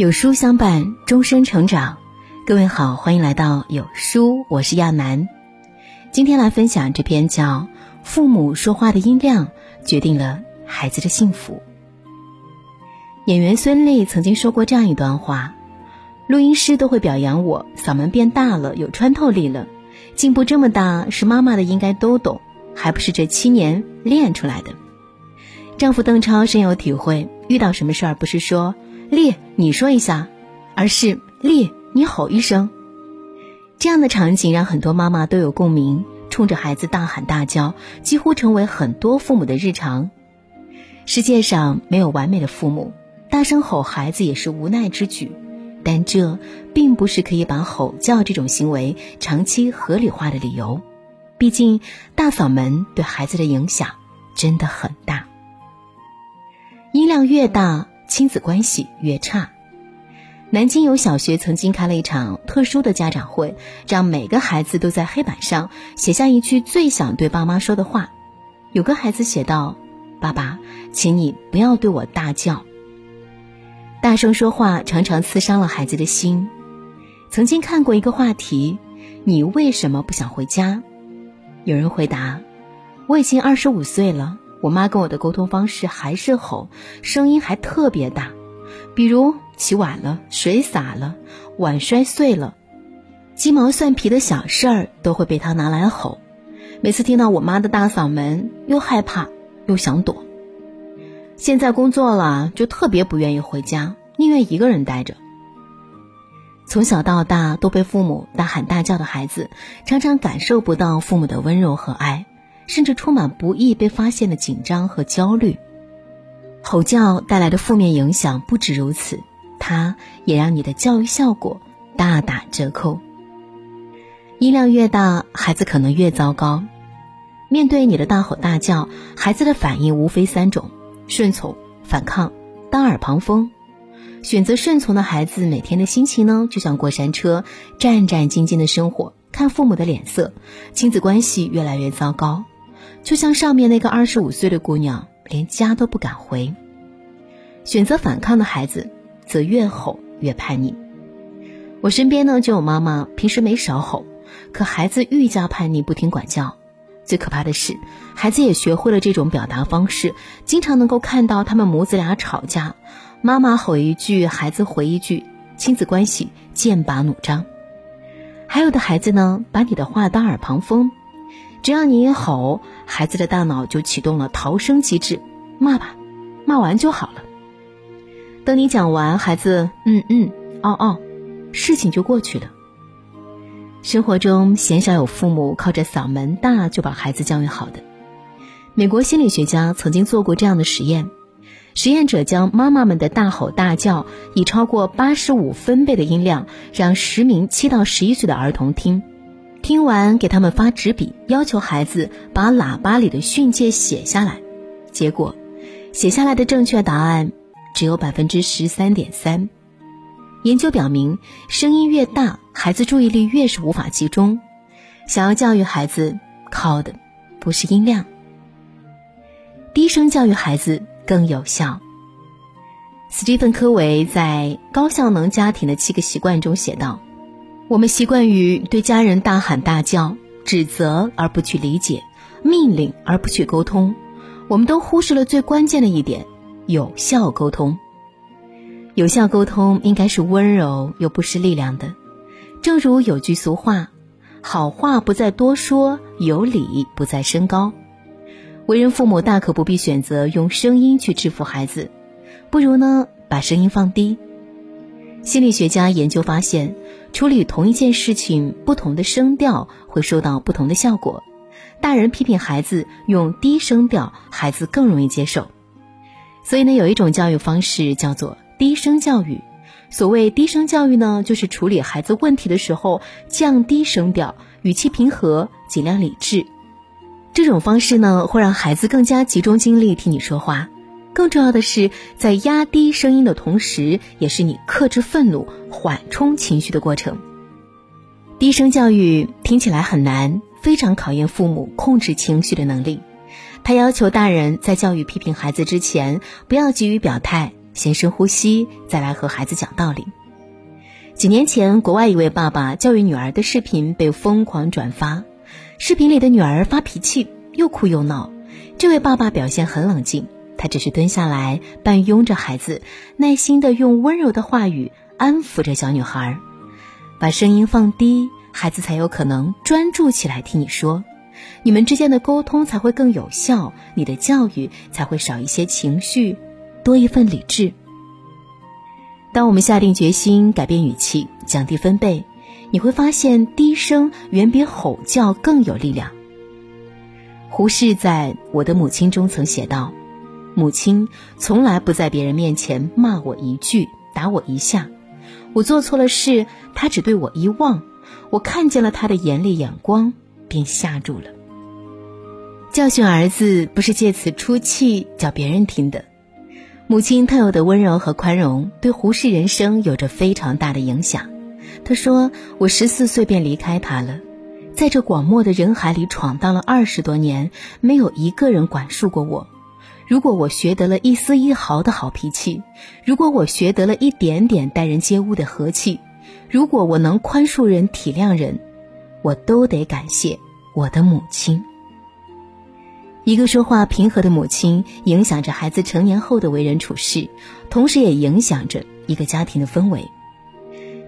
有书相伴，终身成长。各位好，欢迎来到有书，我是亚楠。今天来分享这篇叫《父母说话的音量决定了孩子的幸福》。演员孙俪曾经说过这样一段话：录音师都会表扬我，嗓门变大了，有穿透力了，进步这么大，是妈妈的应该都懂，还不是这七年练出来的。丈夫邓超深有体会，遇到什么事儿不是说。丽，你说一下，而是丽，你吼一声。这样的场景让很多妈妈都有共鸣，冲着孩子大喊大叫，几乎成为很多父母的日常。世界上没有完美的父母，大声吼孩子也是无奈之举，但这并不是可以把吼叫这种行为长期合理化的理由。毕竟，大嗓门对孩子的影响真的很大，音量越大。亲子关系越差。南京有小学曾经开了一场特殊的家长会，让每个孩子都在黑板上写下一句最想对爸妈说的话。有个孩子写道：“爸爸，请你不要对我大叫。”大声说话常常刺伤了孩子的心。曾经看过一个话题：“你为什么不想回家？”有人回答：“我已经二十五岁了。”我妈跟我的沟通方式还是吼，声音还特别大，比如起晚了、水洒了、碗摔碎了，鸡毛蒜皮的小事儿都会被她拿来吼。每次听到我妈的大嗓门，又害怕又想躲。现在工作了，就特别不愿意回家，宁愿一个人待着。从小到大都被父母大喊大叫的孩子，常常感受不到父母的温柔和爱。甚至充满不易被发现的紧张和焦虑。吼叫带来的负面影响不止如此，它也让你的教育效果大打折扣。音量越大，孩子可能越糟糕。面对你的大吼大叫，孩子的反应无非三种：顺从、反抗、当耳旁风。选择顺从的孩子，每天的心情呢，就像过山车，战战兢兢的生活，看父母的脸色，亲子关系越来越糟糕。就像上面那个二十五岁的姑娘，连家都不敢回。选择反抗的孩子，则越吼越叛逆。我身边呢就有妈妈，平时没少吼，可孩子愈加叛逆，不听管教。最可怕的是，孩子也学会了这种表达方式，经常能够看到他们母子俩吵架，妈妈吼一句，孩子回一句，亲子关系剑拔弩张。还有的孩子呢，把你的话当耳旁风。只要你一吼，孩子的大脑就启动了逃生机制，骂吧，骂完就好了。等你讲完，孩子嗯嗯哦哦，事情就过去了。生活中鲜少有父母靠着嗓门大就把孩子教育好的。美国心理学家曾经做过这样的实验，实验者将妈妈们的大吼大叫以超过八十五分贝的音量，让十名七到十一岁的儿童听。听完，给他们发纸笔，要求孩子把喇叭里的训诫写下来。结果，写下来的正确答案只有百分之十三点三。研究表明，声音越大，孩子注意力越是无法集中。想要教育孩子，靠的不是音量，低声教育孩子更有效。斯蒂芬·科维在《高效能家庭的七个习惯》中写道。我们习惯于对家人大喊大叫、指责而不去理解、命令而不去沟通，我们都忽视了最关键的一点：有效沟通。有效沟通应该是温柔又不失力量的。正如有句俗话：“好话不在多说，有理不在声高。”为人父母大可不必选择用声音去制服孩子，不如呢把声音放低。心理学家研究发现，处理同一件事情，不同的声调会收到不同的效果。大人批评孩子用低声调，孩子更容易接受。所以呢，有一种教育方式叫做低声教育。所谓低声教育呢，就是处理孩子问题的时候降低声调，语气平和，尽量理智。这种方式呢，会让孩子更加集中精力听你说话。更重要的是，在压低声音的同时，也是你克制愤怒、缓冲情绪的过程。低声教育听起来很难，非常考验父母控制情绪的能力。他要求大人在教育批评孩子之前，不要急于表态，先深呼吸，再来和孩子讲道理。几年前，国外一位爸爸教育女儿的视频被疯狂转发。视频里的女儿发脾气，又哭又闹。这位爸爸表现很冷静，他只是蹲下来，半拥着孩子，耐心的用温柔的话语安抚着小女孩，把声音放低，孩子才有可能专注起来听你说。你们之间的沟通才会更有效，你的教育才会少一些情绪，多一份理智。当我们下定决心改变语气，降低分贝，你会发现低声远比吼叫更有力量。胡适在我的母亲中曾写道：“母亲从来不在别人面前骂我一句，打我一下。我做错了事，她只对我一望，我看见了她的严厉眼光，便吓住了。教训儿子不是借此出气，叫别人听的。”母亲特有的温柔和宽容，对胡适人生有着非常大的影响。他说：“我十四岁便离开他了，在这广漠的人海里闯荡了二十多年，没有一个人管束过我。如果我学得了一丝一毫的好脾气，如果我学得了一点点待人接物的和气，如果我能宽恕人、体谅人，我都得感谢我的母亲。”一个说话平和的母亲，影响着孩子成年后的为人处事，同时也影响着一个家庭的氛围。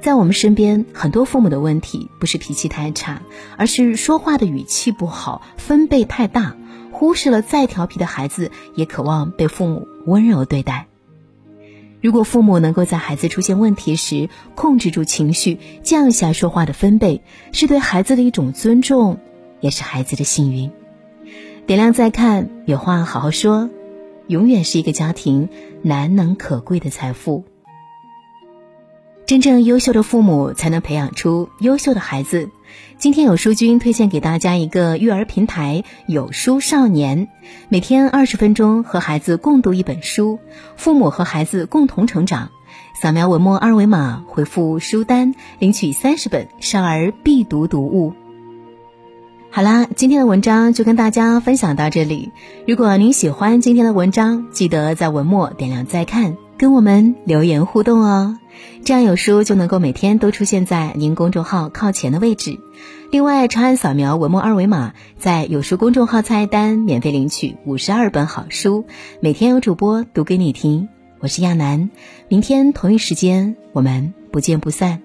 在我们身边，很多父母的问题不是脾气太差，而是说话的语气不好，分贝太大，忽视了再调皮的孩子也渴望被父母温柔对待。如果父母能够在孩子出现问题时控制住情绪，降下说话的分贝，是对孩子的一种尊重，也是孩子的幸运。点亮再看，有话好好说，永远是一个家庭难能可贵的财富。真正优秀的父母才能培养出优秀的孩子。今天有书君推荐给大家一个育儿平台——有书少年，每天二十分钟和孩子共读一本书，父母和孩子共同成长。扫描文末二维码，回复书单，领取三十本少儿必读读物。好啦，今天的文章就跟大家分享到这里。如果您喜欢今天的文章，记得在文末点亮再看，跟我们留言互动哦。这样有书就能够每天都出现在您公众号靠前的位置。另外，长按扫描文末二维码，在有书公众号菜单免费领取五十二本好书，每天有主播读给你听。我是亚楠，明天同一时间我们不见不散。